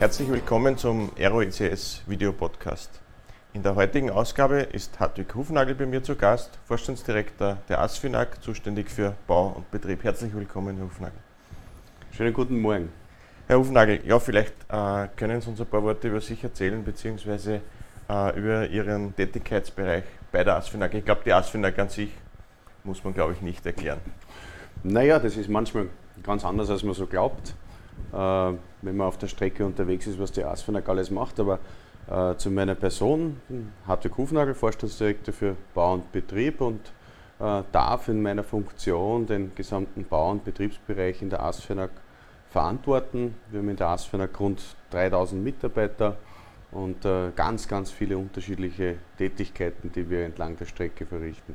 Herzlich willkommen zum Aero-ICS Video Podcast. In der heutigen Ausgabe ist Hartwig Hufnagel bei mir zu Gast, Vorstandsdirektor der ASFINAG, zuständig für Bau und Betrieb. Herzlich willkommen, Herr Hufnagel. Schönen guten Morgen. Herr Hufnagel, ja, vielleicht äh, können Sie uns ein paar Worte über sich erzählen, beziehungsweise äh, über Ihren Tätigkeitsbereich bei der ASFINAG. Ich glaube, die ASFINAG an sich muss man, glaube ich, nicht erklären. Naja, das ist manchmal ganz anders, als man so glaubt, wenn man auf der Strecke unterwegs ist, was die ASFINAG alles macht. Aber äh, zu meiner Person, Hartwig Hufnagel, Vorstandsdirektor für Bau und Betrieb und äh, darf in meiner Funktion den gesamten Bau- und Betriebsbereich in der ASFINAG verantworten. Wir haben in der ASFINAG rund 3000 Mitarbeiter und äh, ganz, ganz viele unterschiedliche Tätigkeiten, die wir entlang der Strecke verrichten.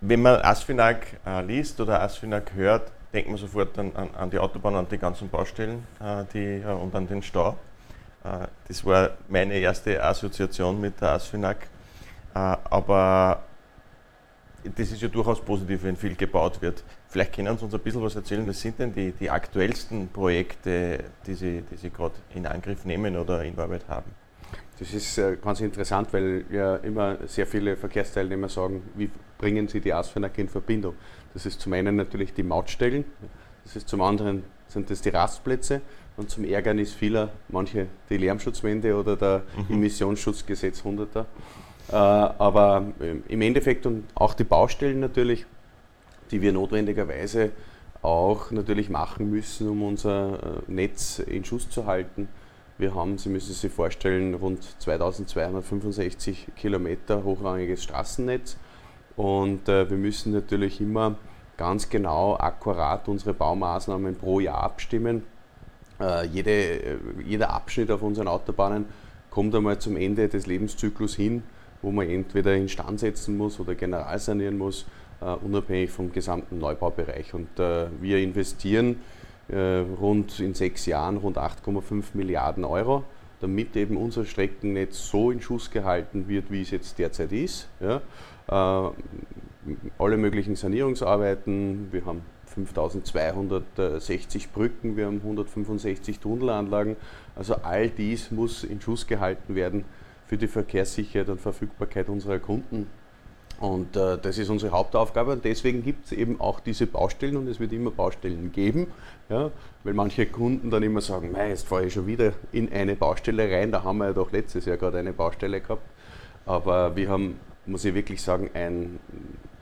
Wenn man Asfinag äh, liest oder Asfinag hört, denkt man sofort an, an, an, die Autobahn, an die ganzen Baustellen äh, die, äh, und an den Stau. Äh, das war meine erste Assoziation mit der Asfinag. Äh, aber das ist ja durchaus positiv, wenn viel gebaut wird. Vielleicht können Sie uns ein bisschen was erzählen. Was sind denn die, die aktuellsten Projekte, die Sie, die Sie gerade in Angriff nehmen oder in Arbeit haben? Das ist äh, ganz interessant, weil ja immer sehr viele Verkehrsteilnehmer sagen, wie bringen sie die Asfinag in Verbindung. Das ist zum einen natürlich die Mautstellen, das ist zum anderen sind das die Rastplätze und zum Ärgernis vieler, manche die Lärmschutzwände oder der mhm. Emissionsschutzgesetz 100er. Äh, aber ähm, im Endeffekt und auch die Baustellen natürlich, die wir notwendigerweise auch natürlich machen müssen, um unser äh, Netz in Schuss zu halten wir haben, Sie müssen sich vorstellen, rund 2265 Kilometer hochrangiges Straßennetz und äh, wir müssen natürlich immer ganz genau, akkurat unsere Baumaßnahmen pro Jahr abstimmen. Äh, jede, äh, jeder Abschnitt auf unseren Autobahnen kommt einmal zum Ende des Lebenszyklus hin, wo man entweder instand setzen muss oder general sanieren muss, äh, unabhängig vom gesamten Neubaubereich. Und äh, wir investieren äh, rund in sechs Jahren rund 8,5 Milliarden Euro, damit eben unser Streckennetz so in Schuss gehalten wird, wie es jetzt derzeit ist. Ja. Äh, alle möglichen Sanierungsarbeiten, wir haben 5260 Brücken, wir haben 165 Tunnelanlagen. Also all dies muss in Schuss gehalten werden für die Verkehrssicherheit und Verfügbarkeit unserer Kunden. Und äh, das ist unsere Hauptaufgabe und deswegen gibt es eben auch diese Baustellen und es wird immer Baustellen geben, ja, weil manche Kunden dann immer sagen, jetzt fahre ich schon wieder in eine Baustelle rein, da haben wir ja doch letztes Jahr gerade eine Baustelle gehabt. Aber wir haben, muss ich wirklich sagen, ein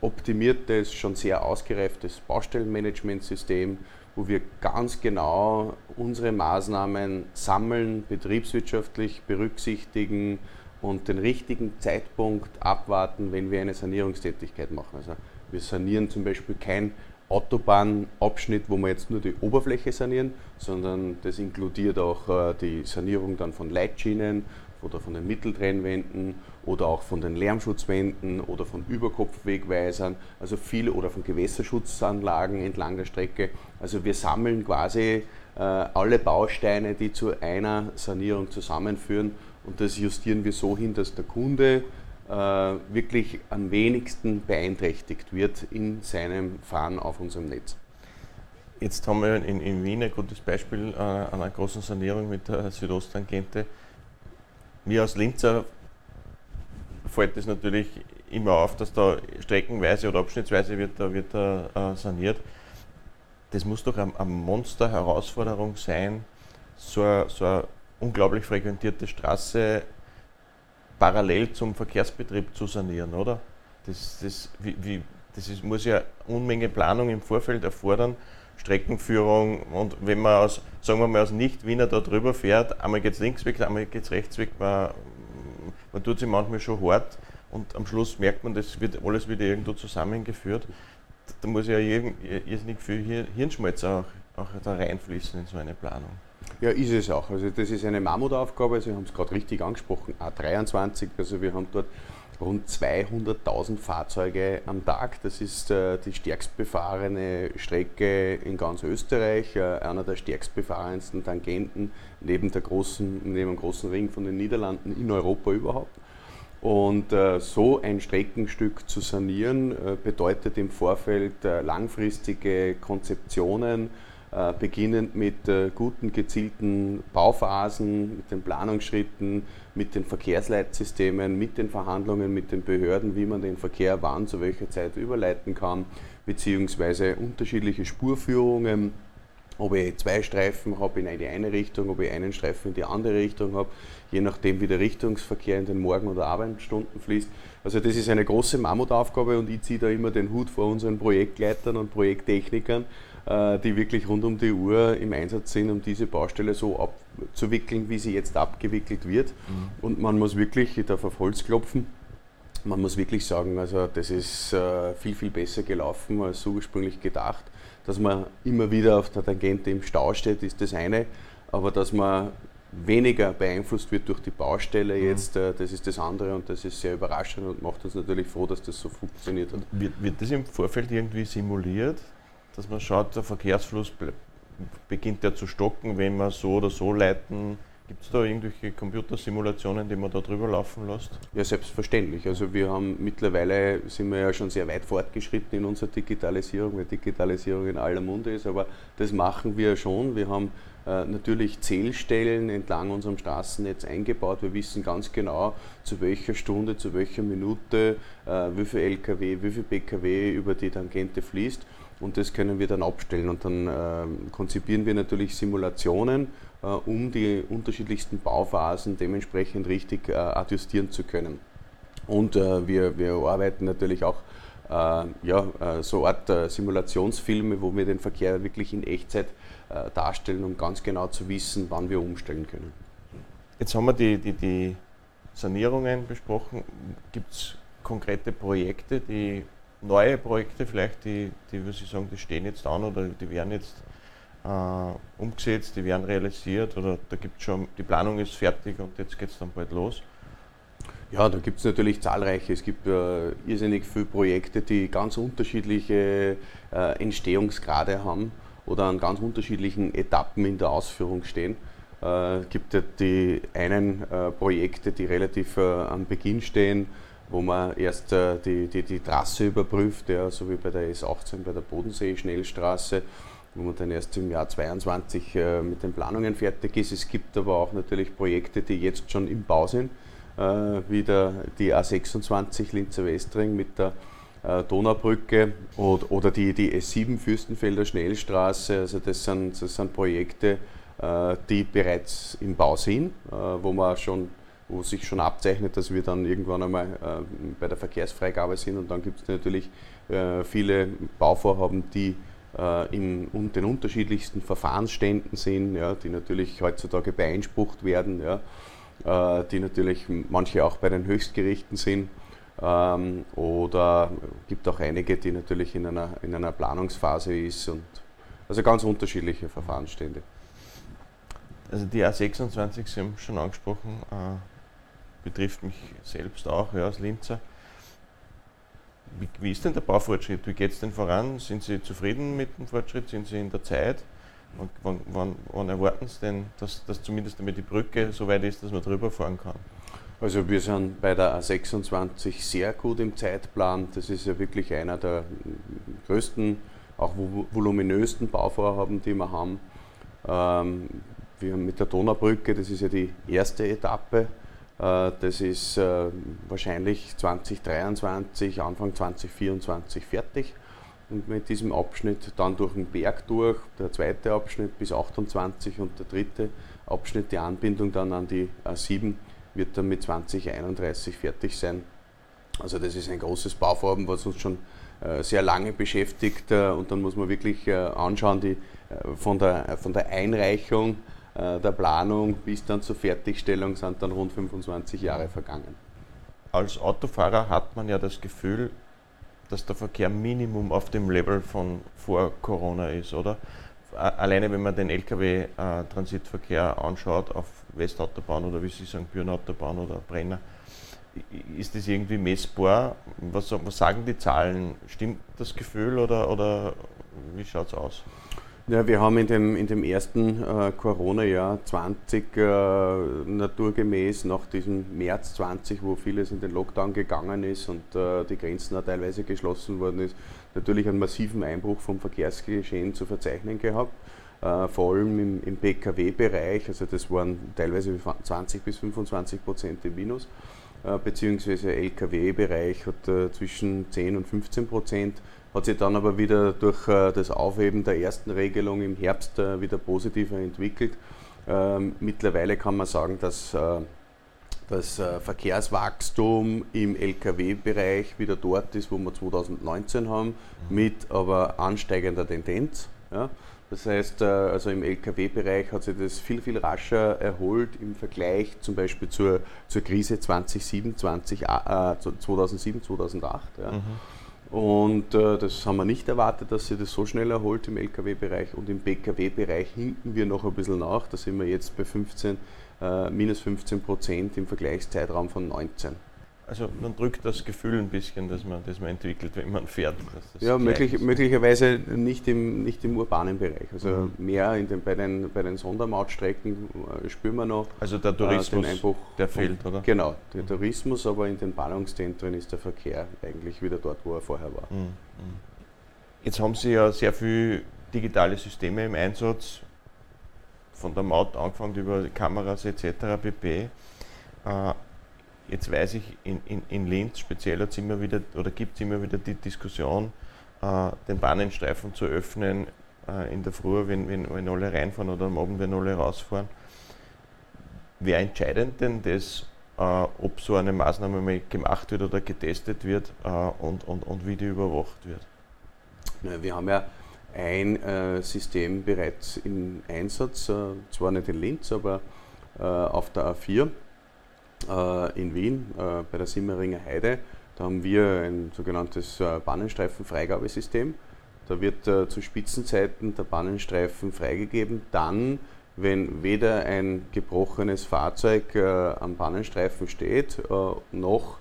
optimiertes, schon sehr ausgereiftes Baustellenmanagementsystem, wo wir ganz genau unsere Maßnahmen sammeln, betriebswirtschaftlich berücksichtigen, und den richtigen Zeitpunkt abwarten, wenn wir eine Sanierungstätigkeit machen. Also wir sanieren zum Beispiel kein Autobahnabschnitt, wo wir jetzt nur die Oberfläche sanieren, sondern das inkludiert auch äh, die Sanierung dann von Leitschienen oder von den Mitteltrennwänden oder auch von den Lärmschutzwänden oder von Überkopfwegweisern, also viele oder von Gewässerschutzanlagen entlang der Strecke. Also wir sammeln quasi äh, alle Bausteine, die zu einer Sanierung zusammenführen und das justieren wir so hin, dass der Kunde äh, wirklich am wenigsten beeinträchtigt wird in seinem Fahren auf unserem Netz. Jetzt haben wir in, in Wien ein gutes Beispiel äh, einer großen Sanierung mit der Südosttangente. Mir als Linzer fällt es natürlich immer auf, dass da streckenweise oder abschnittsweise wird da, wird da äh, saniert. Das muss doch eine, Monster-Herausforderung sein, so, so eine unglaublich frequentierte Straße parallel zum Verkehrsbetrieb zu sanieren, oder? Das, das, wie, wie, das ist, muss ja Unmenge Planung im Vorfeld erfordern, Streckenführung und wenn man aus, sagen wir mal, aus Nicht-Wiener da drüber fährt, einmal geht es links weg, einmal geht es rechts weg, man, man tut sich manchmal schon hart und am Schluss merkt man, das wird alles wieder irgendwo zusammengeführt. Da muss ja irrsinnig viel Hirnschmalz auch, auch da reinfließen in so eine Planung. Ja, ist es auch. Also das ist eine Mammutaufgabe. Sie haben es gerade richtig angesprochen. A23, also wir haben dort rund 200.000 Fahrzeuge am Tag. Das ist äh, die stärkst befahrene Strecke in ganz Österreich, äh, einer der stärkst befahrensten Tangenten neben, der großen, neben dem großen Ring von den Niederlanden in Europa überhaupt. Und äh, so ein Streckenstück zu sanieren, äh, bedeutet im Vorfeld äh, langfristige Konzeptionen, äh, beginnend mit äh, guten, gezielten Bauphasen, mit den Planungsschritten, mit den Verkehrsleitsystemen, mit den Verhandlungen mit den Behörden, wie man den Verkehr wann zu welcher Zeit überleiten kann, beziehungsweise unterschiedliche Spurführungen ob ich zwei Streifen habe in die eine Richtung, ob ich einen Streifen in die andere Richtung habe, je nachdem wie der Richtungsverkehr in den Morgen- oder Abendstunden fließt. Also das ist eine große Mammutaufgabe und ich ziehe da immer den Hut vor unseren Projektleitern und Projekttechnikern, die wirklich rund um die Uhr im Einsatz sind, um diese Baustelle so abzuwickeln, wie sie jetzt abgewickelt wird. Mhm. Und man muss wirklich, ich darf auf Holz klopfen, man muss wirklich sagen, also das ist äh, viel, viel besser gelaufen als ursprünglich gedacht. Dass man immer wieder auf der Tangente im Stau steht, ist das eine, aber dass man weniger beeinflusst wird durch die Baustelle mhm. jetzt, äh, das ist das andere und das ist sehr überraschend und macht uns natürlich froh, dass das so funktioniert hat. Wird, wird das im Vorfeld irgendwie simuliert, dass man schaut, der Verkehrsfluss beginnt ja zu stocken, wenn wir so oder so leiten? Gibt es da irgendwelche Computersimulationen, die man da drüber laufen lässt? Ja, selbstverständlich. Also wir haben mittlerweile sind wir ja schon sehr weit fortgeschritten in unserer Digitalisierung, weil Digitalisierung in aller Munde ist, aber das machen wir schon. Wir haben äh, natürlich Zählstellen entlang unserem Straßennetz eingebaut. Wir wissen ganz genau, zu welcher Stunde, zu welcher Minute, äh, wie viel Lkw, wie viel Pkw über die Tangente fließt. Und das können wir dann abstellen. Und dann äh, konzipieren wir natürlich Simulationen, äh, um die unterschiedlichsten Bauphasen dementsprechend richtig äh, adjustieren zu können. Und äh, wir, wir arbeiten natürlich auch ja, so eine Art Simulationsfilme, wo wir den Verkehr wirklich in Echtzeit äh, darstellen, um ganz genau zu wissen, wann wir umstellen können. Jetzt haben wir die, die, die Sanierungen besprochen. Gibt es konkrete Projekte, die neue Projekte vielleicht, die, die würde ich sagen, die stehen jetzt an oder die werden jetzt äh, umgesetzt, die werden realisiert oder da gibt schon, die Planung ist fertig und jetzt geht es dann bald los? Ja, da gibt es natürlich zahlreiche. Es gibt äh, irrsinnig viele Projekte, die ganz unterschiedliche äh, Entstehungsgrade haben oder an ganz unterschiedlichen Etappen in der Ausführung stehen. Es äh, gibt die einen äh, Projekte, die relativ äh, am Beginn stehen, wo man erst äh, die, die, die Trasse überprüft, ja, so wie bei der S18, bei der Bodensee-Schnellstraße, wo man dann erst im Jahr 2022 äh, mit den Planungen fertig ist. Es gibt aber auch natürlich Projekte, die jetzt schon im Bau sind, äh, wie der, die A26 Linzer Westring mit der äh, Donaubrücke oder die, die S7 Fürstenfelder Schnellstraße. Also das sind, das sind Projekte, äh, die bereits im Bau sind, äh, wo man schon wo sich schon abzeichnet, dass wir dann irgendwann einmal bei der Verkehrsfreigabe sind. Und dann gibt es natürlich viele Bauvorhaben, die in den unterschiedlichsten Verfahrensständen sind, ja, die natürlich heutzutage beeinsprucht werden, ja, die natürlich manche auch bei den Höchstgerichten sind. Ähm, oder gibt auch einige, die natürlich in einer, in einer Planungsphase ist und also ganz unterschiedliche Verfahrensstände. Also die A26, Sie haben schon angesprochen, äh, betrifft mich selbst auch ja, als Linzer. Wie, wie, ist denn der Baufortschritt? Wie geht es denn voran? Sind Sie zufrieden mit dem Fortschritt? Sind Sie in der Zeit? Wann, wann, wann erwarten Sie denn, dass, dass zumindest damit die Brücke so weit ist, dass man drüber fahren kann? Also wir sind bei der A26 sehr gut im Zeitplan. Das ist ja wirklich einer der größten, auch voluminösten Bauvorhaben, die wir haben. Ähm, wir haben mit der Donaubrücke, das ist ja die erste Etappe. Äh, das ist äh, wahrscheinlich 2023, Anfang 2024 fertig. Und mit diesem Abschnitt dann durch den Berg durch, der zweite Abschnitt bis 28 und der dritte Abschnitt, die Anbindung dann an die A7 wird dann mit 2031 fertig sein. Also das ist ein großes Bauvorhaben, was uns schon äh, sehr lange beschäftigt und dann muss man wirklich anschauen, die, von, der, von der Einreichung der Planung bis dann zur Fertigstellung sind dann rund 25 Jahre vergangen. Als Autofahrer hat man ja das Gefühl, dass der Verkehr Minimum auf dem Level von vor Corona ist, oder? Alleine wenn man den Lkw-Transitverkehr anschaut auf Westautobahn oder wie Sie sagen, Bürenautobahn oder Brenner, ist das irgendwie messbar? Was, was, sagen die Zahlen? Stimmt das Gefühl oder, oder wie schaut es aus? Ja, wir haben in dem, in dem ersten äh, Corona-Jahr 20 äh, naturgemäß nach diesem März 20, wo vieles in den Lockdown gegangen ist und äh, die Grenzen auch teilweise geschlossen worden ist, natürlich einen massiven Einbruch vom Verkehrsgeschehen zu verzeichnen gehabt. Äh, vor allem im, im PKW-Bereich, also das waren teilweise 20 bis 25 Prozent im Minus, beziehungsweise LKW-Bereich hat äh, zwischen 10 und 15 Prozent hat sich dann aber wieder durch äh, das Aufheben der ersten Regelung im Herbst äh, wieder positiver entwickelt. Ähm, mittlerweile kann man sagen, dass äh, das Verkehrswachstum im Lkw-Bereich wieder dort ist, wo wir 2019 haben, mit aber ansteigender Tendenz. Ja. Das heißt, also im Lkw-Bereich hat sich das viel, viel rascher erholt im Vergleich zum Beispiel zur, zur Krise 2007, 20, äh, 2007, 2008. Ja. Mhm. Und äh, das haben wir nicht erwartet, dass sich das so schnell erholt im Lkw-Bereich. Und im Pkw-Bereich hinken wir noch ein bisschen nach. Da sind wir jetzt bei 15, äh, minus 15 Prozent im Vergleichszeitraum von 19. Also man drückt das Gefühl ein bisschen, dass man, das man entwickelt, wenn man fährt. ja, möglich, möglicherweise nicht im, nicht im urbanen Bereich. Also mhm. mehr in den, bei, den, bei den Sondermautstrecken äh, spüren wir noch. Also der Tourismus, äh, der fehlt, oder? Genau, der mhm. Tourismus, aber in den Ballungszentren ist der Verkehr eigentlich wieder dort, wo er vorher war. Mhm. Jetzt haben Sie ja sehr viele digitale Systeme im Einsatz, von der Maut angefangen über Kameras etc. pp. Äh, Jetzt weiß ich, in, in, in Linz speziell hat's immer wieder oder gibt es immer wieder die Diskussion, äh, den Bahnenstreifen zu öffnen äh, in der Früh, wenn, wenn, wenn alle reinfahren oder am Abend, wenn alle rausfahren. Wer entscheidet denn das, äh, ob so eine Maßnahme mal gemacht wird oder getestet wird äh, und, und, und wie die überwacht wird? Ja, wir haben ja ein äh, System bereits im Einsatz, äh, zwar nicht in Linz, aber auf der A4 äh, in Wien äh, bei der Simmeringer Heide. Da haben wir ein sogenanntes äh, Bannenstreifenfreigabesystem. Da wird zu Spitzenzeiten der Bannenstreifen freigegeben, dann, wenn weder ein gebrochenes Fahrzeug am Bannenstreifen steht, noch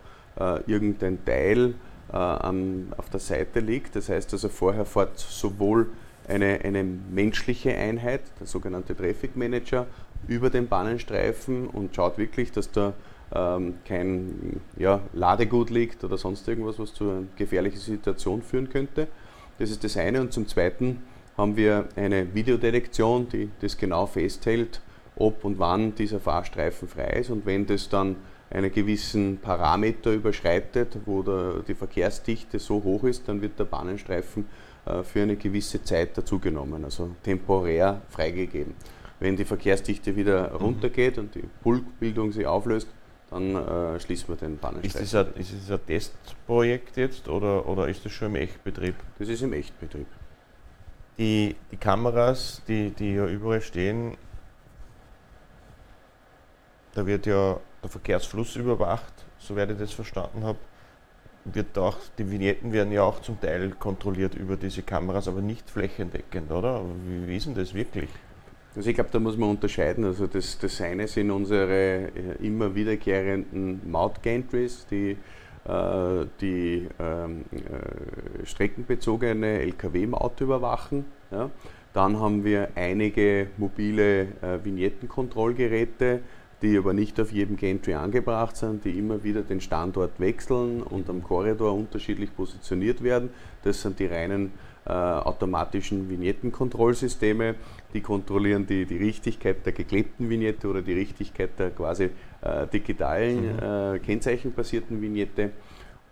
irgendein Teil auf der Seite liegt. Das heißt also, vorher fährt sowohl eine, eine menschliche Einheit, der sogenannte Traffic Manager, über den Bahnenstreifen und schaut wirklich, dass da ähm, kein ja, Ladegut liegt oder sonst irgendwas, was zu einer gefährlichen Situation führen könnte. Das ist das eine. Und zum Zweiten haben wir eine Videodetektion, die das genau festhält, ob und wann dieser Fahrstreifen frei ist. Und wenn das dann einen gewissen Parameter überschreitet, wo der, die Verkehrsdichte so hoch ist, dann wird der Bahnenstreifen äh, für eine gewisse Zeit dazugenommen, also temporär freigegeben. Wenn die Verkehrsdichte wieder mhm. runtergeht und die Pulkbildung sich auflöst, dann äh, schließen wir den Pannenstreifen. Ist das, ein, ist das ein Testprojekt jetzt oder, oder ist das schon im Echtbetrieb? Das ist im Echtbetrieb. Die, die Kameras, die, die ja überall stehen, da wird ja der Verkehrsfluss überwacht, soweit ich das verstanden habe. Wird auch, die Vignetten werden ja auch zum Teil kontrolliert über diese Kameras, aber nicht flächendeckend, oder? Wie, wie ist denn das wirklich? Also ich glaube, da muss man unterscheiden. Also das, das eine sind unsere äh, immer wiederkehrenden Maut-Gantries, die äh, die ähm, äh, streckenbezogene Lkw-Maut überwachen. Ja. Dann haben wir einige mobile äh, Vignettenkontrollgeräte, die aber nicht auf jedem Gantry angebracht sind, die immer wieder den Standort wechseln und am Korridor unterschiedlich positioniert werden. Das sind die reinen äh, automatischen Vignettenkontrollsysteme. Die kontrollieren die, die Richtigkeit der geklebten Vignette oder die Richtigkeit der quasi äh, digitalen, mhm. äh, kennzeichenbasierten Vignette.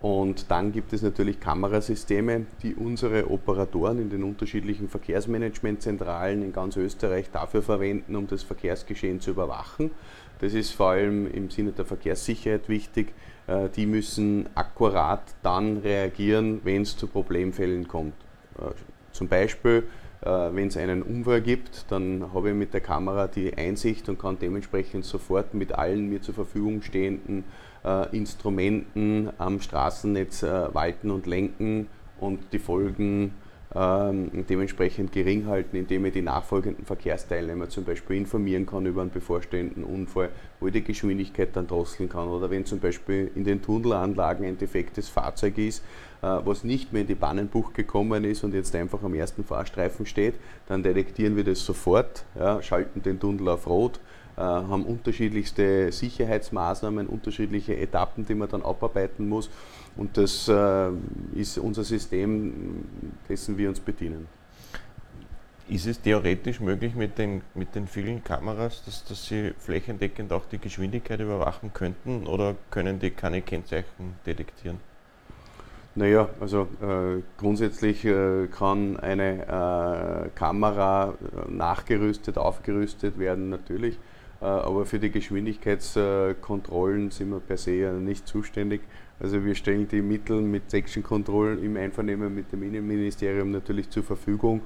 Und dann gibt es natürlich Kamerasysteme, die unsere Operatoren in den unterschiedlichen Verkehrsmanagementzentralen in ganz Österreich dafür verwenden, um das Verkehrsgeschehen zu überwachen. Das ist vor allem im Sinne der Verkehrssicherheit wichtig. Äh, die müssen akkurat dann reagieren, wenn es zu Problemfällen kommt. Äh, zum Beispiel, äh, wenn es einen Unfall gibt, dann habe ich mit der Kamera die Einsicht und kann dementsprechend sofort mit allen mir zur Verfügung stehenden äh, Instrumenten am Straßennetz walten und lenken und die Folgen ähm, dementsprechend gering halten, indem ich die nachfolgenden Verkehrsteilnehmer zum Beispiel informieren kann über einen bevorstehenden Unfall, wo ich die Geschwindigkeit dann drosseln kann. Oder wenn zum Beispiel in den Tunnelanlagen ein defektes Fahrzeug ist, was nicht mehr in die Bannenbuch gekommen ist und jetzt einfach am ersten Fahrstreifen steht, dann detektieren wir das sofort, ja, schalten den Tunnel auf Rot, äh, haben unterschiedlichste Sicherheitsmaßnahmen, unterschiedliche Etappen, die man dann abarbeiten muss. Und das äh, ist unser System, dessen wir uns bedienen. Ist es theoretisch möglich mit den, mit den vielen Kameras, dass, dass Sie flächendeckend auch die Geschwindigkeit überwachen könnten oder können die keine Kennzeichen detektieren? Naja, also äh, grundsätzlich äh, kann eine äh, Kamera nachgerüstet, aufgerüstet werden, natürlich. Äh, aber für die Geschwindigkeitskontrollen sind wir per se ja nicht zuständig. Also wir stellen die Mittel mit Section Control im Einvernehmen mit dem Innenministerium natürlich zur Verfügung.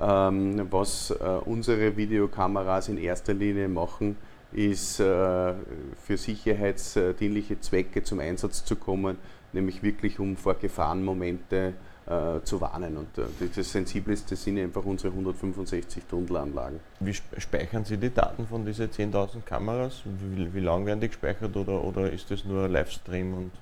Ähm, was äh, unsere Videokameras in erster Linie machen, ist äh, für sicherheitsdienliche Zwecke zum Einsatz zu kommen, nämlich wirklich um vor Gefahrenmomente äh, zu warnen. Und äh, das Sensibelste sind einfach unsere 165 Tunnelanlagen. Wie speichern Sie die Daten von diesen 10.000 Kameras? Wie, wie lang werden die gespeichert oder, oder ist das nur Livestream? Und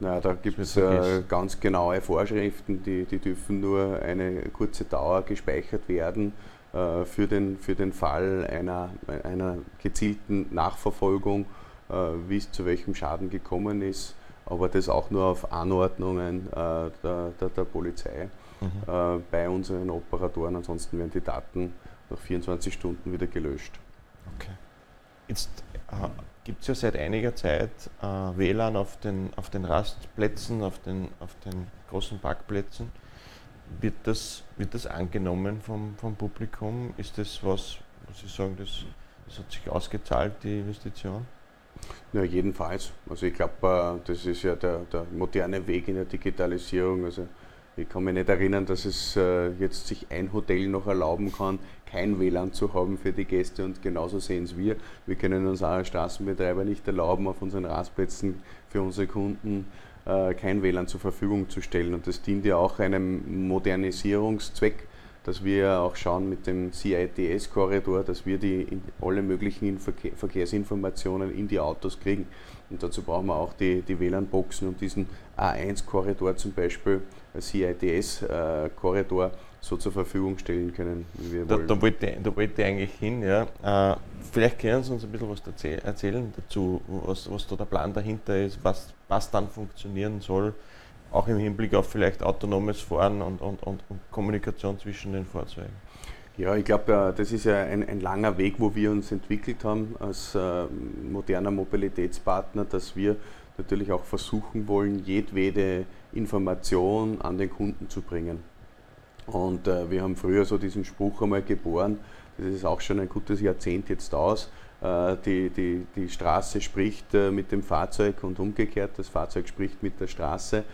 na, da gibt es äh, ganz genaue Vorschriften, die, die dürfen nur eine kurze Dauer gespeichert werden äh, für, den, für den Fall einer, einer gezielten Nachverfolgung, äh, wie es zu welchem Schaden gekommen ist, aber das auch nur auf Anordnungen äh, der, der, der, Polizei mhm. Äh, bei unseren Operatoren, ansonsten werden die Daten nach 24 Stunden wieder gelöscht. Okay. Jetzt äh, gibt es ja seit einiger Zeit äh, WLAN auf den, auf den Rastplätzen, auf den, auf den großen Parkplätzen. Wird das, wird das angenommen vom, vom Publikum? Ist das was, was Sie sagen, das, das hat sich ausgezahlt, die Investition? Ja, jedenfalls. Also ich glaube, äh, das ist ja der, der moderne Weg in der Digitalisierung. Also ich kann mich nicht erinnern, dass es äh, jetzt sich ein Hotel noch erlauben kann, kein WLAN zu haben für die Gäste und genauso sehen es wir. Wir können uns auch als Straßenbetreiber nicht erlauben, auf unseren Rastplätzen für unsere Kunden äh, kein WLAN zur Verfügung zu stellen. Und das dient ja auch einem Modernisierungszweck, dass wir auch schauen mit dem CITS-Korridor, dass wir die alle möglichen Verkehrsinformationen in die Autos kriegen. Und dazu brauchen wir auch die, die WLAN-Boxen und diesen A1-Korridor zum Beispiel, CITS-Korridor, so zur Verfügung stellen können, wie wir da, wollen. Da wollte, da wollte ich eigentlich hin. Ja. Äh, vielleicht können Sie uns ein bisschen was erzählen dazu, was, was da der Plan dahinter ist, was, was dann funktionieren soll, auch im Hinblick auf vielleicht autonomes Fahren und, und, und, und Kommunikation zwischen den Fahrzeugen. Ja, ich glaube, äh, das ist ja ein, ein, langer Weg, wo wir uns entwickelt haben als äh, moderner Mobilitätspartner, dass wir natürlich auch versuchen wollen, jedwede Information an den Kunden zu bringen. Und äh, wir haben früher so diesen Spruch einmal geboren, das ist auch schon ein gutes Jahrzehnt jetzt aus, äh, die, die, die Straße spricht äh, mit dem Fahrzeug und umgekehrt, das Fahrzeug spricht mit der Straße.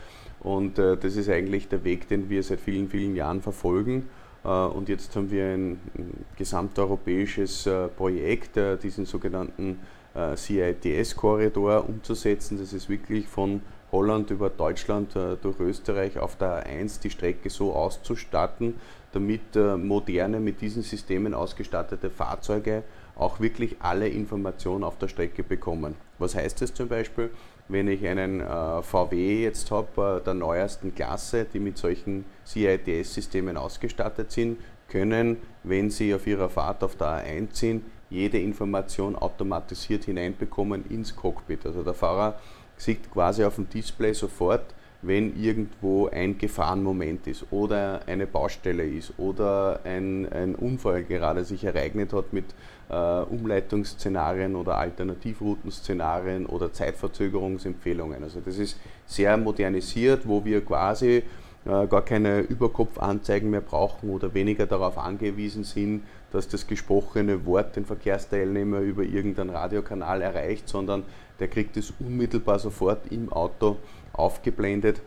Und äh, das ist eigentlich der Weg, den wir seit vielen, vielen Jahren verfolgen. Äh, und jetzt haben wir ein, ein gesamteuropäisches äh, Projekt, diesen sogenannten CITS-Korridor umzusetzen. Das ist wirklich von Holland über Deutschland äh, durch Österreich auf der A1 die Strecke so auszustatten, damit äh, moderne, mit diesen Systemen ausgestattete Fahrzeuge auch wirklich alle Informationen auf der Strecke bekommen. Was heißt das zum Beispiel? Wenn ich einen äh, VW jetzt habe, der neuesten Klasse, die mit solchen CITS-Systemen ausgestattet sind, können, wenn sie auf ihrer Fahrt auf der A1 sind, jede Information automatisiert hineinbekommen ins Cockpit. Also der Fahrer sieht quasi auf dem Display sofort, wenn irgendwo ein Gefahrenmoment ist oder eine Baustelle ist oder ein, ein Unfall gerade sich ereignet hat mit äh, Umleitungsszenarien oder Alternativroutenszenarien oder Zeitverzögerungsempfehlungen. Also das ist sehr modernisiert, wo wir quasi äh, gar keine Überkopfanzeigen mehr brauchen oder weniger darauf angewiesen sind, dass das gesprochene Wort den Verkehrsteilnehmer über irgendeinen Radiokanal erreicht, sondern der kriegt es unmittelbar sofort im Auto aufgeblendet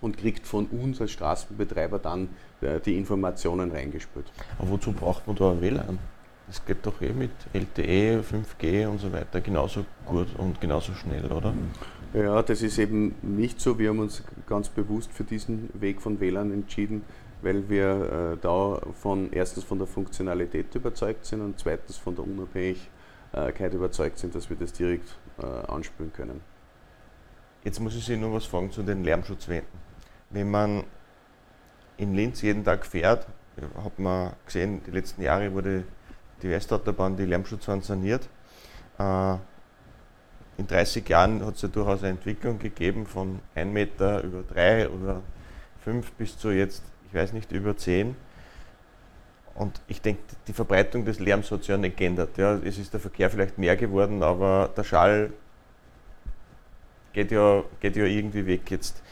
und kriegt von uns als Straßenbetreiber dann äh, die Informationen reingespült. Aber wozu braucht man da ein WLAN? Das geht doch eh mit LTE, 5G und so weiter genauso gut und genauso schnell, oder? Ja, das ist eben nicht so. Wir haben uns ganz bewusst für diesen Weg von WLAN entschieden, weil wir äh, da von erstens von der Funktionalität überzeugt sind und zweitens von der Unabhängigkeit überzeugt sind, dass wir das direkt äh, anspüren können. Jetzt muss ich Sie nur was fragen zu den Lärmschutzwänden. Wenn man in Linz jeden Tag fährt, hat man gesehen, die letzten Jahre wurde die Westautobahn, die Lärmschutzwand saniert. Äh, in 30 Jahren hat es ja durchaus eine Entwicklung gegeben von 1 Meter über 3 oder 5 bis zu jetzt, ich weiß nicht, über 10. Und ich denke, die Verbreitung des Lärms hat sich ja nicht geändert. Ja, es ist der Verkehr vielleicht mehr geworden, aber der Schall geht ja, geht ja irgendwie weg jetzt.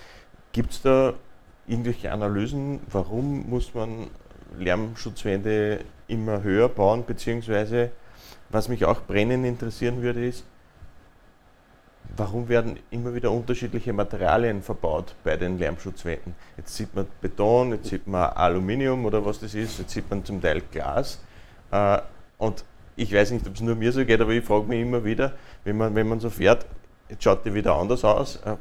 Gibt es da irgendwelche Analysen, warum muss man Lärmschutzwände immer höher bauen, beziehungsweise was mich auch brennend interessieren würde, ist, warum werden immer wieder unterschiedliche Materialien verbaut bei den Lärmschutzwänden? Jetzt sieht man Beton, jetzt sieht man Aluminium oder was das ist, jetzt sieht man zum Teil Glas. Äh, und ich weiß nicht, ob es nur mir so geht, aber ich frage mich immer wieder, wenn man, wenn man so fährt, jetzt schaut die wieder anders aus. Äh,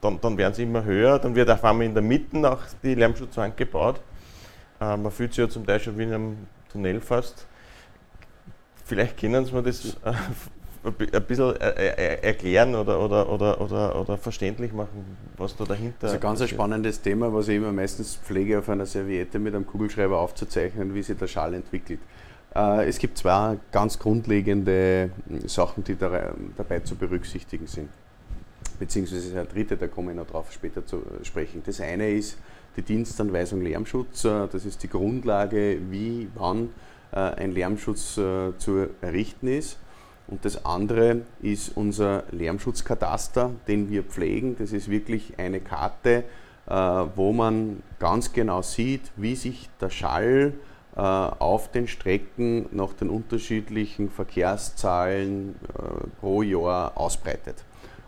dann, dann werden sie immer höher, dann wird auf einmal in der Mitte auch die Lärmschutzwand gebaut. Äh, man fühlt sich ja zum Teil schon wie in einem Tunnel fast. Vielleicht können Sie mir das äh, ein bisschen erklären oder, oder, oder, oder, oder verständlich machen, was da dahinter Das ist ein ganz spannendes Thema, was ich immer meistens pflege, auf einer Serviette mit einem Kugelschreiber aufzuzeichnen, wie sich der Schall entwickelt. Äh, es gibt zwei ganz grundlegende hm, Sachen, die dabei zu berücksichtigen sind. Beziehungsweise ein dritte, da komme ich noch drauf später zu äh, sprechen. Das eine ist die Dienstanweisung Lärmschutz. Äh, das ist die Grundlage, wie, wann ein Lärmschutz zu errichten ist. Und das andere ist unser Lärmschutzkataster, den wir pflegen. Das ist wirklich eine Karte, wo man ganz genau sieht, wie sich der Schall auf den Strecken nach den unterschiedlichen Verkehrszahlen äh, pro Jahr ausbreitet.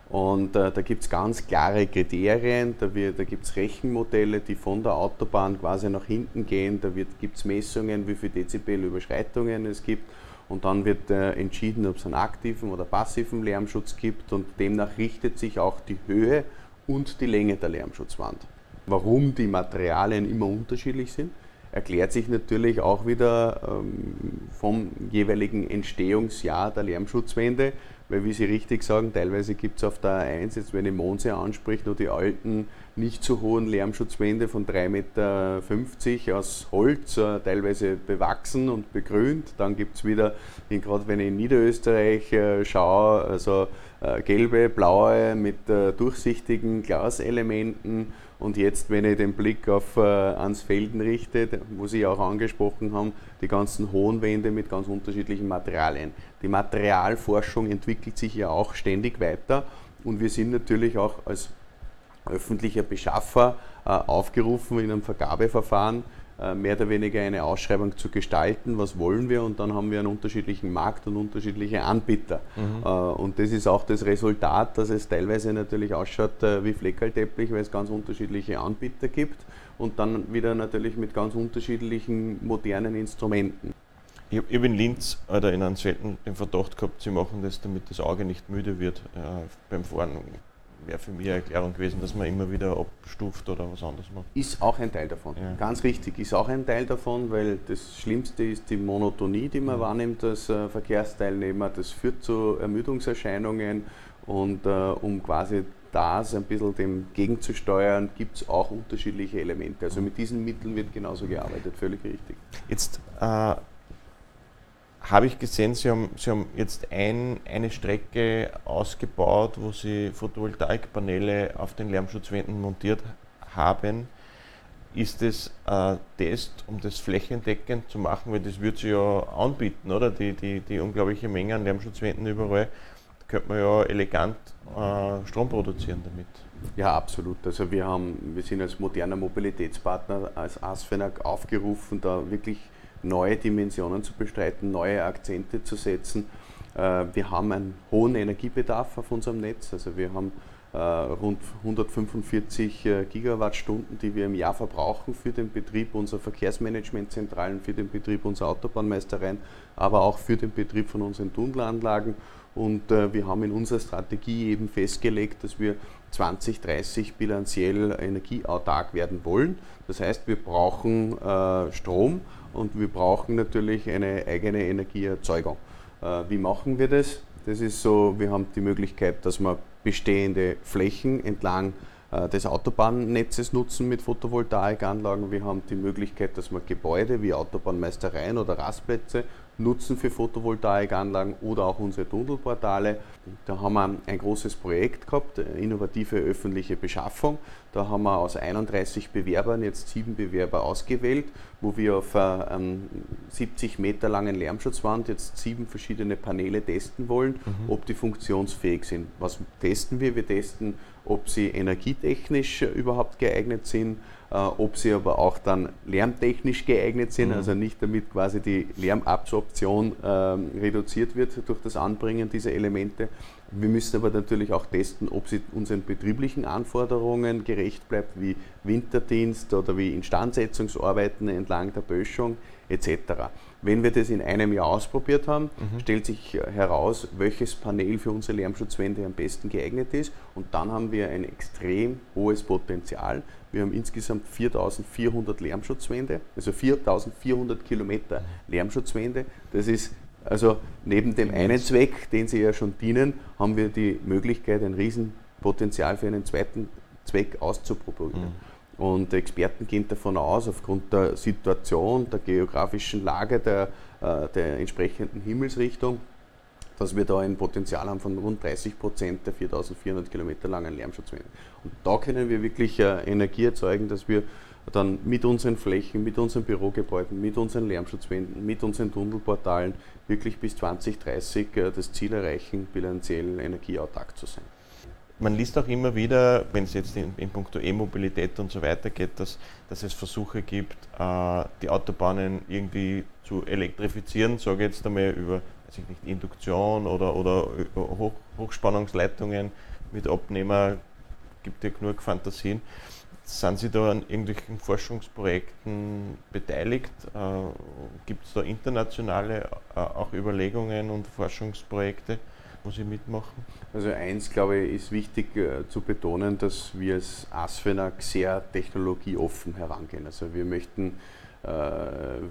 Und äh, da gibt es ganz klare Kriterien, da, da gibt es Rechenmodelle, die von der Autobahn quasi nach hinten gehen, da gibt es Messungen, wie viele Dezibel Überschreitungen es gibt und dann wird äh, entschieden, ob es einen aktiven oder passiven Lärmschutz gibt und demnach richtet sich auch die Höhe und die Länge der Lärmschutzwand. Warum die Materialien immer unterschiedlich sind, erklärt sich natürlich auch wieder ähm, vom jeweiligen Entstehungsjahr der Lärmschutzwände, weil wie Sie richtig sagen, teilweise gibt es auf der A1, jetzt wenn ich Monse anspricht, nur die alten, nicht so hohen Lärmschutzwände von 3,50 Meter aus Holz, äh, teilweise bewachsen und begrünt. Dann gibt es wieder, gerade wenn ich in Niederösterreich äh, schaue, also äh, gelbe, blaue mit durchsichtigen Glaselementen und jetzt, wenn ich den Blick auf äh, Ansfelden richte, wo Sie auch angesprochen haben, die ganzen hohen Wände mit ganz unterschiedlichen Materialien. Die Materialforschung entwickelt sich ja auch ständig weiter und wir sind natürlich auch als öffentlicher Beschaffer äh, aufgerufen in einem Vergabeverfahren mehr oder weniger eine Ausschreibung zu gestalten, was wollen wir und dann haben wir einen unterschiedlichen Markt und unterschiedliche Anbieter. Mhm. Äh, und das ist auch das Resultat, dass es teilweise natürlich ausschaut äh, wie Fleckerlteppich, weil es ganz unterschiedliche Anbieter gibt und dann wieder natürlich mit ganz unterschiedlichen modernen Instrumenten. Ich habe in Linz oder in einem selten den Verdacht gehabt, sie machen das, damit das Auge nicht müde wird äh, beim Fahren wäre für mich eine Erklärung gewesen, dass man immer wieder abstuft oder was anderes macht. Ist auch ein Teil davon. Ja. Ganz richtig, ist auch ein Teil davon, weil das Schlimmste ist die Monotonie, die man ja. wahrnimmt als äh, Verkehrsteilnehmer. Das führt zu Ermüdungserscheinungen und äh, um quasi das ein bisschen dem gegenzusteuern, gibt es auch unterschiedliche Elemente. Also mit diesen Mitteln wird genauso gearbeitet, völlig richtig. Jetzt äh, habe ich gesehen, Sie haben, Sie haben jetzt ein, eine Strecke ausgebaut, wo Sie Photovoltaikpaneele auf den Lärmschutzwänden montiert haben. Ist das ein Test, um das flächendeckend zu machen? Weil das würde sich ja anbieten, oder? Die, die, die unglaubliche Menge an Lärmschutzwänden überall. Da könnte man ja elegant äh, Strom produzieren damit. Ja, absolut. Also wir, haben, wir sind als moderner Mobilitätspartner, als ASFENAG aufgerufen, da wirklich neue Dimensionen zu bestreiten, neue Akzente zu setzen. Äh, wir haben einen hohen Energiebedarf auf unserem Netz. Also wir haben äh, rund 145 äh, Gigawattstunden, die wir im Jahr verbrauchen für den Betrieb unserer Verkehrsmanagementzentralen, für den Betrieb unserer Autobahnmeistereien, aber auch für den Betrieb von unseren Tunnelanlagen. Und wir haben in unserer Strategie eben festgelegt, dass wir 2030 bilanziell energieautark werden wollen. Das heißt, wir brauchen Strom und wir brauchen natürlich eine eigene Energieerzeugung. Äh, wie machen wir das? Das ist so, wir haben die Möglichkeit, dass wir bestehende Flächen entlang äh, des Autobahnnetzes nutzen mit Photovoltaikanlagen. Wir haben die Möglichkeit, dass wir Gebäude wie Autobahnmeistereien oder Rastplätze nutzen für Photovoltaikanlagen oder auch unsere Tunnelportale. Da haben wir ein großes Projekt gehabt, innovative öffentliche Beschaffung. Da haben wir aus 31 Bewerbern jetzt sieben Bewerber ausgewählt, wo wir auf einem 70 Meter langen Lärmschutzwand jetzt sieben verschiedene Paneele testen wollen, mhm. ob die funktionsfähig sind. Was testen wir? Wir testen, ob sie energietechnisch überhaupt geeignet sind, äh, ob sie aber auch dann lärmtechnisch geeignet sind, mhm. also nicht damit quasi die Lärmabsorption ähm, reduziert wird durch das Anbringen dieser Elemente. Wir müssen aber natürlich auch testen, ob sie unseren betrieblichen Anforderungen gerecht bleibt, wie Winterdienst oder wie Instandsetzungsarbeiten entlang der Böschung etc. Wenn wir das in einem Jahr ausprobiert haben, mhm. stellt sich heraus, welches Panel für unsere Lärmschutzwände am besten geeignet ist und dann haben wir ein extrem hohes Potenzial. Wir haben insgesamt 4400 Lärmschutzwände, also 4400 Kilometer Lärmschutzwände. Das ist also neben dem einen Zweck, den sie ja schon dienen, haben wir die Möglichkeit, ein Riesenpotenzial für einen zweiten Zweck auszuprobieren. Mhm. Und Experten gehen davon aus, aufgrund der Situation, der geografischen Lage, der, äh, der entsprechenden Himmelsrichtung, dass wir da ein Potenzial haben von rund 30 Prozent der 4400 Kilometer langen Lärmschutzwände. Und da können wir wirklich äh, Energie erzeugen, dass wir dann mit unseren Flächen, mit unseren Bürogebäuden, mit unseren Lärmschutzwänden, mit unseren Tunnelportalen wirklich bis 2030 äh, das Ziel erreichen, bilanziell energieautark zu sein. Man liest auch immer wieder, wenn es jetzt in, in puncto E-Mobilität und so weiter geht, dass, dass es Versuche gibt, äh, die Autobahnen irgendwie zu elektrifizieren, sage jetzt einmal über weiß ich nicht, Induktion oder, oder Hoch, Hochspannungsleitungen mit Abnehmer, gibt ja genug Fantasien. Sind Sie da an irgendwelchen Forschungsprojekten beteiligt? Äh, gibt es da internationale äh, auch Überlegungen und Forschungsprojekte, wo Sie mitmachen? Also eins, glaube ich, ist wichtig äh, zu betonen, dass wir als ASFENAG sehr technologieoffen herangehen. Also wir möchten äh,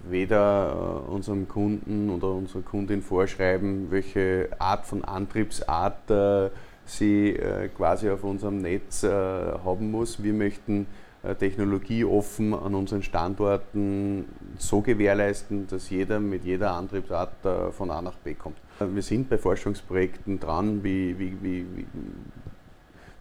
weder äh, unserem Kunden oder unserer Kundin vorschreiben, welche Art von Antriebsart äh, sie quasi auf unserem Netz haben muss. Wir möchten technologieoffen an unseren Standorten so gewährleisten, dass jeder mit jeder Antriebsart von A nach B kommt. Wir sind bei Forschungsprojekten dran, wie, wie, wie,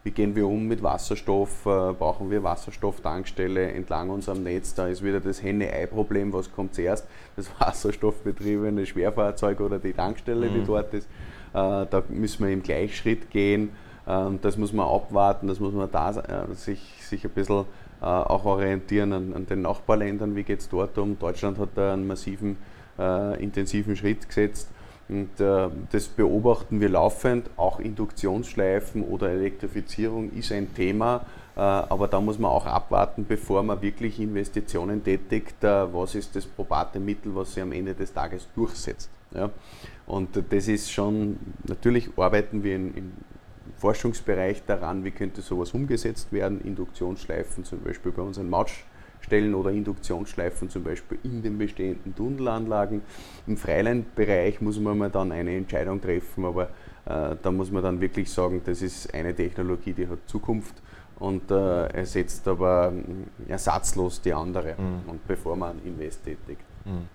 wie gehen wir um mit Wasserstoff, äh, brauchen wir Wasserstofftankstelle entlang unserem Netz, da ist wieder das Henne-Ei-Problem, was kommt zuerst, das wasserstoffbetriebene Schwerfahrzeug oder die Tankstelle, die mhm. dort ist. Äh, da müssen wir im Gleichschritt gehen, ähm, das muss man abwarten, das muss man da äh, sich, sich ein bisschen auch orientieren an, an den Nachbarländern, wie geht es dort um. Deutschland hat da einen massiven, intensiven Schritt gesetzt. Und äh, das beobachten wir laufend. Auch Induktionsschleifen oder Elektrifizierung ist ein Thema, äh, aber da muss man auch abwarten, bevor man wirklich Investitionen tätigt, äh, was ist das probate Mittel, was sich am Ende des Tages durchsetzt. Ja? Und das ist schon, natürlich arbeiten wir in, im Forschungsbereich daran, wie könnte sowas umgesetzt werden. Induktionsschleifen zum Beispiel bei unseren Mautsch Stellen oder Induktionsschleifen zum Beispiel in den bestehenden Tunnelanlagen. Im Freilandbereich muss man mal dann eine Entscheidung treffen, aber äh, da muss man dann wirklich sagen, das ist eine Technologie, die hat Zukunft und äh, ersetzt aber äh, ersatzlos die andere. Mhm. Und bevor man Invest tätigt. Mhm.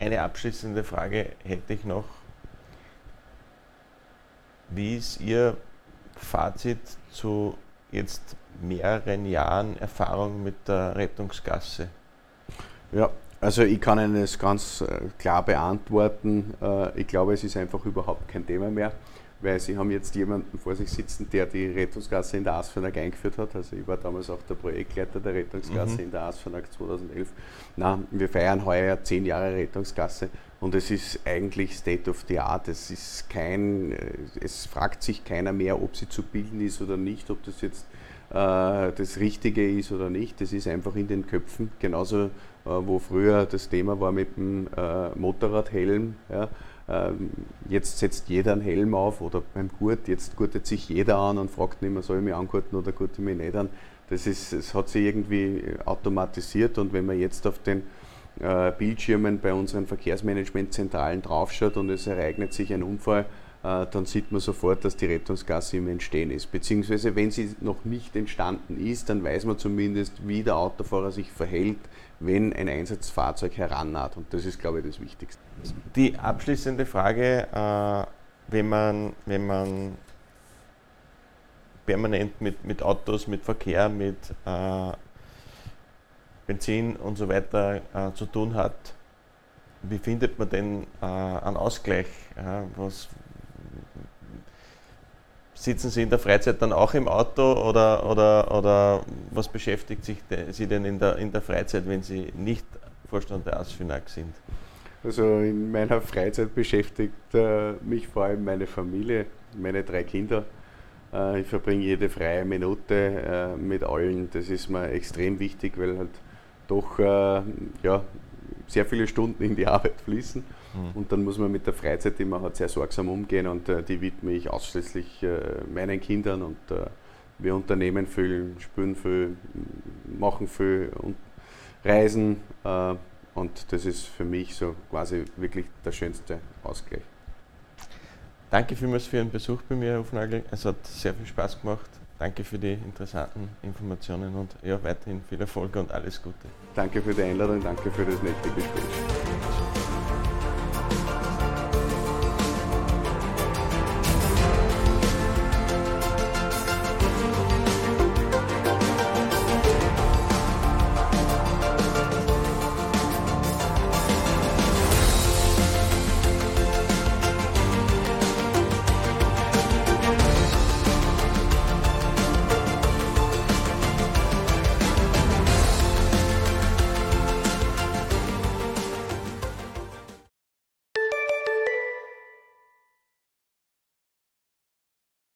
Eine abschließende Frage hätte ich noch. Wie ist Ihr Fazit zu jetzt mehreren Jahren Erfahrung mit der Rettungsgasse? Ja, also ich kann Ihnen das ganz äh, klar beantworten. Äh, ich glaube, es ist einfach überhaupt kein Thema mehr, weil Sie haben jetzt jemanden vor sich sitzen, der die Rettungsgasse in der Asfenag eingeführt hat. Also ich war damals auch der Projektleiter der Rettungsgasse mhm. in der Asfenag 2011. Na, wir feiern heuer zehn Jahre Rettungsgasse und es ist eigentlich State of the Art. Es ist kein, äh, es fragt sich keiner mehr, ob sie zu bilden ist oder nicht, ob das jetzt äh, das Richtige ist oder nicht. Das ist einfach in den Köpfen. Genauso, äh, wo früher das Thema war mit dem äh, Motorradhelm. Ja, ähm, jetzt setzt jeder einen Helm auf oder beim Gurt, jetzt gurtet sich jeder an und fragt nicht mehr, soll ich mich angurten oder gurte ich mich nicht an. Das, ist, das hat sich irgendwie automatisiert und wenn man jetzt auf den äh, Bildschirmen bei unseren Verkehrsmanagementzentralen draufschaut und es ereignet sich ein Unfall, äh, dann sieht man sofort, dass die Rettungsgasse im Entstehen ist. Beziehungsweise, wenn sie noch nicht entstanden ist, dann weiß man zumindest, wie der Autofahrer sich verhält, wenn ein Einsatzfahrzeug herannaht. Und das ist, glaube ich, das Wichtigste. Die abschließende Frage, äh, wenn, man, wenn man permanent mit, mit Autos, mit Verkehr, mit äh, Benzin und so weiter äh, zu tun hat, wie findet man denn äh, einen Ausgleich? Ja, was, sitzen Sie in der Freizeit dann auch im Auto oder, oder, oder was beschäftigt sich de, Sie denn in der, in der Freizeit, wenn Sie nicht Vorstand der ASFINAG sind? Also in meiner Freizeit beschäftigt äh, mich vor allem meine Familie, meine drei Kinder. Äh, ich verbringe jede freie Minute äh, mit allen. Das ist mir extrem wichtig, weil halt doch äh, ja, sehr viele Stunden in die Arbeit fließen. Mhm. Und dann muss man mit der Freizeit, die man hat, sehr sorgsam umgehen und äh, die widme ich ausschließlich äh, meinen Kindern und äh, wir unternehmen viel, spüren viel, machen viel und reisen äh, und das ist für mich so quasi wirklich der schönste Ausgleich. Danke vielmals für Ihren Besuch bei mir, Hofnagel. Es hat sehr viel Spaß gemacht. Danke für die interessanten Informationen und ja, weiterhin viel Erfolg und alles Gute. Danke für die Einladung, danke für das nette Gespräch.